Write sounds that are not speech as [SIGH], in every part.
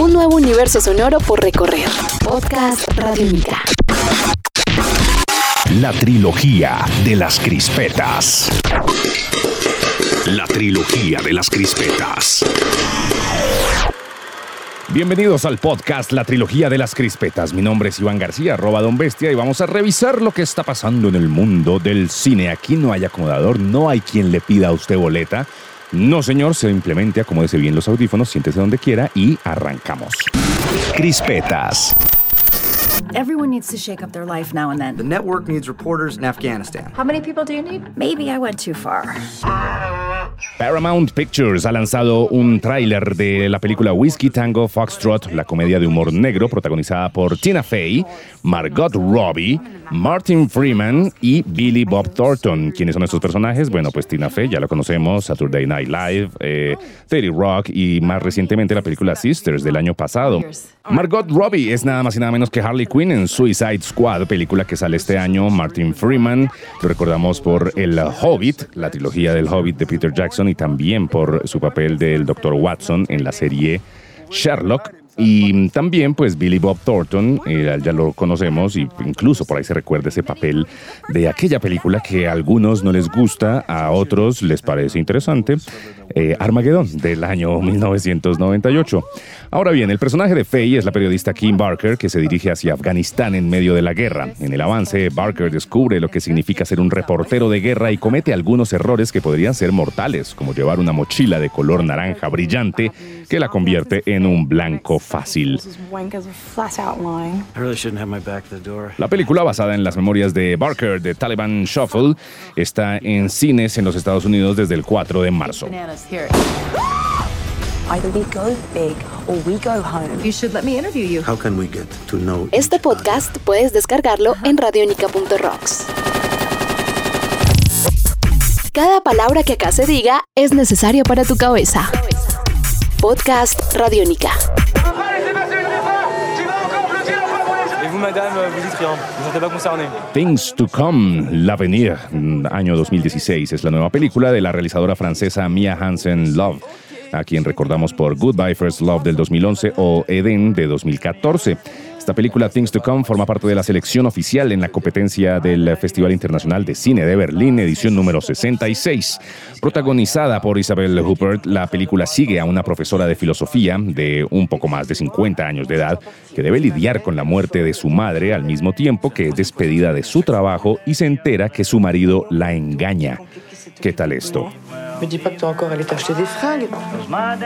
Un nuevo universo sonoro por recorrer. Podcast Radiónica. La trilogía de las crispetas. La trilogía de las crispetas. Bienvenidos al podcast La Trilogía de las Crispetas. Mi nombre es Iván García, arroba Don Bestia, y vamos a revisar lo que está pasando en el mundo del cine. Aquí no hay acomodador, no hay quien le pida a usted boleta. No, señor, simplemente acomódese bien los audífonos, siéntese donde quiera y arrancamos. Crispetas. Everyone needs to shake up their life now and The then. network needs reporters in Afghanistan. How many people do you need? Maybe I went too far. Paramount Pictures ha lanzado un tráiler de la película Whiskey Tango Foxtrot, la comedia de humor negro protagonizada por Tina Fey, Margot Robbie, Martin Freeman y Billy Bob Thornton. ¿Quiénes son estos personajes? Bueno, pues Tina Fey, ya lo conocemos, Saturday Night Live, eh, 30 Rock y más recientemente la película Sisters del año pasado. Margot Robbie es nada más y nada menos que Harley Quinn en Suicide Squad, película que sale este año. Martin Freeman, lo recordamos por El Hobbit, la trilogía del Hobbit de Peter Jackson y también por su papel del Dr. Watson en la serie Sherlock. Y también, pues, Billy Bob Thornton, eh, ya lo conocemos y incluso por ahí se recuerda ese papel de aquella película que a algunos no les gusta, a otros les parece interesante, eh, Armageddon, del año [LAUGHS] 1998. Ahora bien, el personaje de Faye es la periodista Kim Barker, que se dirige hacia Afganistán en medio de la guerra. En el avance, Barker descubre lo que significa ser un reportero de guerra y comete algunos errores que podrían ser mortales, como llevar una mochila de color naranja brillante que la convierte en un blanco fácil. wank as a flat out line. I really shouldn't have my back to the door. La película, basada en las memorias de Barker de Taliban Shuffle, está en cines en los Estados Unidos desde el 4 de marzo. Bananas, here. Either we go big or we go home. You should let me interview you. How can we get to know Este podcast puedes descargarlo en radionica.rocks. Cada palabra que acá se diga es necesaria para tu cabeza. Podcast Radiónica. Madame, vous dites. Vous pas. Things to Come, L'Avenir, mm, año 2016, es la nueva película de la realizadora francesa Mia Hansen Love, a quien recordamos por Goodbye First Love del 2011 o Eden de 2014. Esta película Things to Come forma parte de la selección oficial en la competencia del Festival Internacional de Cine de Berlín, edición número 66. Protagonizada por Isabel Huppert, la película sigue a una profesora de filosofía de un poco más de 50 años de edad que debe lidiar con la muerte de su madre al mismo tiempo que es despedida de su trabajo y se entera que su marido la engaña. ¿Qué tal esto?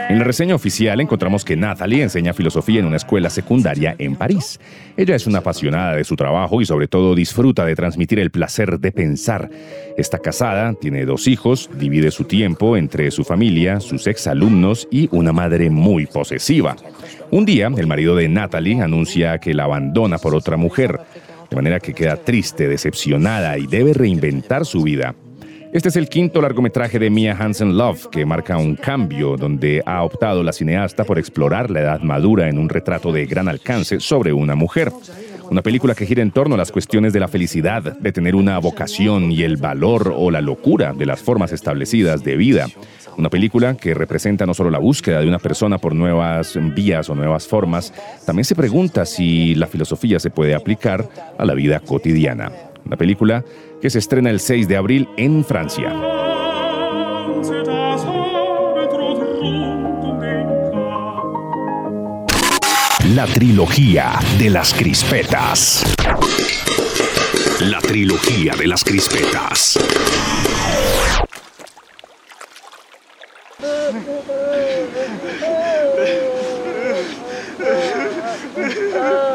En la reseña oficial encontramos que Natalie enseña filosofía en una escuela secundaria en París. Ella es una apasionada de su trabajo y sobre todo disfruta de transmitir el placer de pensar. Está casada, tiene dos hijos, divide su tiempo entre su familia, sus exalumnos y una madre muy posesiva. Un día, el marido de Natalie anuncia que la abandona por otra mujer, de manera que queda triste, decepcionada y debe reinventar su vida. Este es el quinto largometraje de Mia Hansen Love, que marca un cambio donde ha optado la cineasta por explorar la edad madura en un retrato de gran alcance sobre una mujer. Una película que gira en torno a las cuestiones de la felicidad, de tener una vocación y el valor o la locura de las formas establecidas de vida. Una película que representa no solo la búsqueda de una persona por nuevas vías o nuevas formas, también se pregunta si la filosofía se puede aplicar a la vida cotidiana. Una película que se estrena el 6 de abril en Francia. La trilogía de las crispetas. La trilogía de las crispetas. [LAUGHS]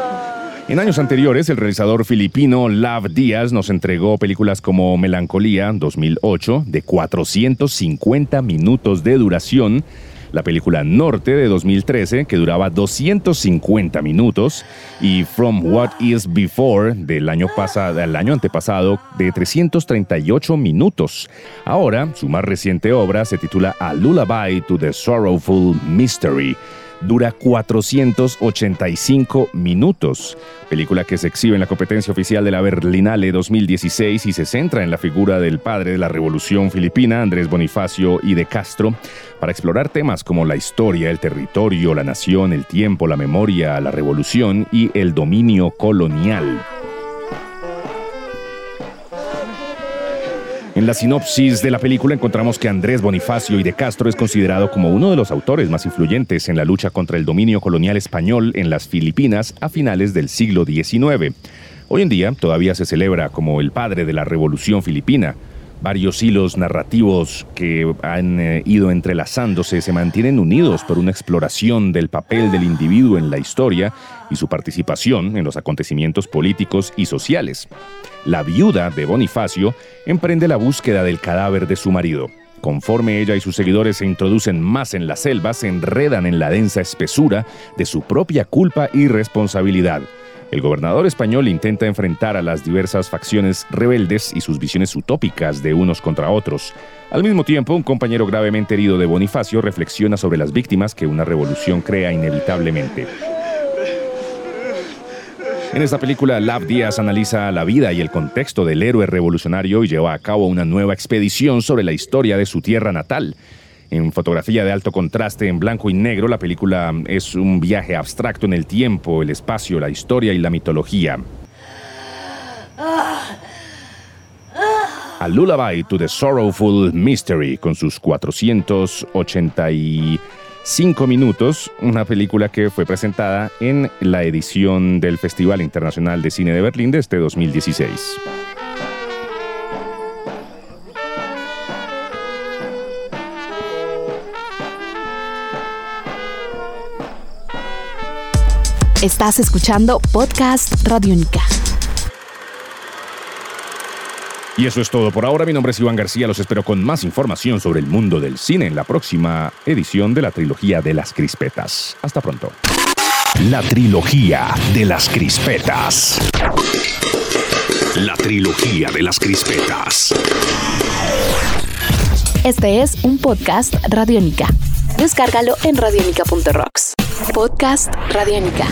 En años anteriores, el realizador filipino Lav Díaz nos entregó películas como Melancolía 2008, de 450 minutos de duración, la película Norte de 2013, que duraba 250 minutos, y From What Is Before del año, pasado, del año antepasado, de 338 minutos. Ahora, su más reciente obra se titula A Lullaby to the Sorrowful Mystery dura 485 minutos. Película que se exhibe en la competencia oficial de la Berlinale 2016 y se centra en la figura del padre de la revolución filipina, Andrés Bonifacio y de Castro, para explorar temas como la historia, el territorio, la nación, el tiempo, la memoria, la revolución y el dominio colonial. En la sinopsis de la película encontramos que Andrés Bonifacio y de Castro es considerado como uno de los autores más influyentes en la lucha contra el dominio colonial español en las Filipinas a finales del siglo XIX. Hoy en día todavía se celebra como el padre de la Revolución Filipina, varios hilos narrativos que han eh, ido entrelazándose se mantienen unidos por una exploración del papel del individuo en la historia y su participación en los acontecimientos políticos y sociales. La viuda de Bonifacio emprende la búsqueda del cadáver de su marido. Conforme ella y sus seguidores se introducen más en la selva, se enredan en la densa espesura de su propia culpa y responsabilidad el gobernador español intenta enfrentar a las diversas facciones rebeldes y sus visiones utópicas de unos contra otros. Al mismo tiempo, un compañero gravemente herido de Bonifacio reflexiona sobre las víctimas que una revolución crea inevitablemente. En esta película, Lav Díaz analiza la vida y el contexto del héroe revolucionario y lleva a cabo una nueva expedición sobre la historia de su tierra natal. En fotografía de alto contraste en blanco y negro, la película es un viaje abstracto en el tiempo, el espacio, la historia y la mitología. A Lullaby to the Sorrowful Mystery, con sus 485 minutos, una película que fue presentada en la edición del Festival Internacional de Cine de Berlín de este 2016. Estás escuchando Podcast Radiónica. Y eso es todo por ahora. Mi nombre es Iván García. Los espero con más información sobre el mundo del cine en la próxima edición de la trilogía de las crispetas. Hasta pronto. La trilogía de las crispetas. La trilogía de las crispetas. Este es un podcast Radiónica. Descárgalo en radiónica.rocks. Podcast Radiónica.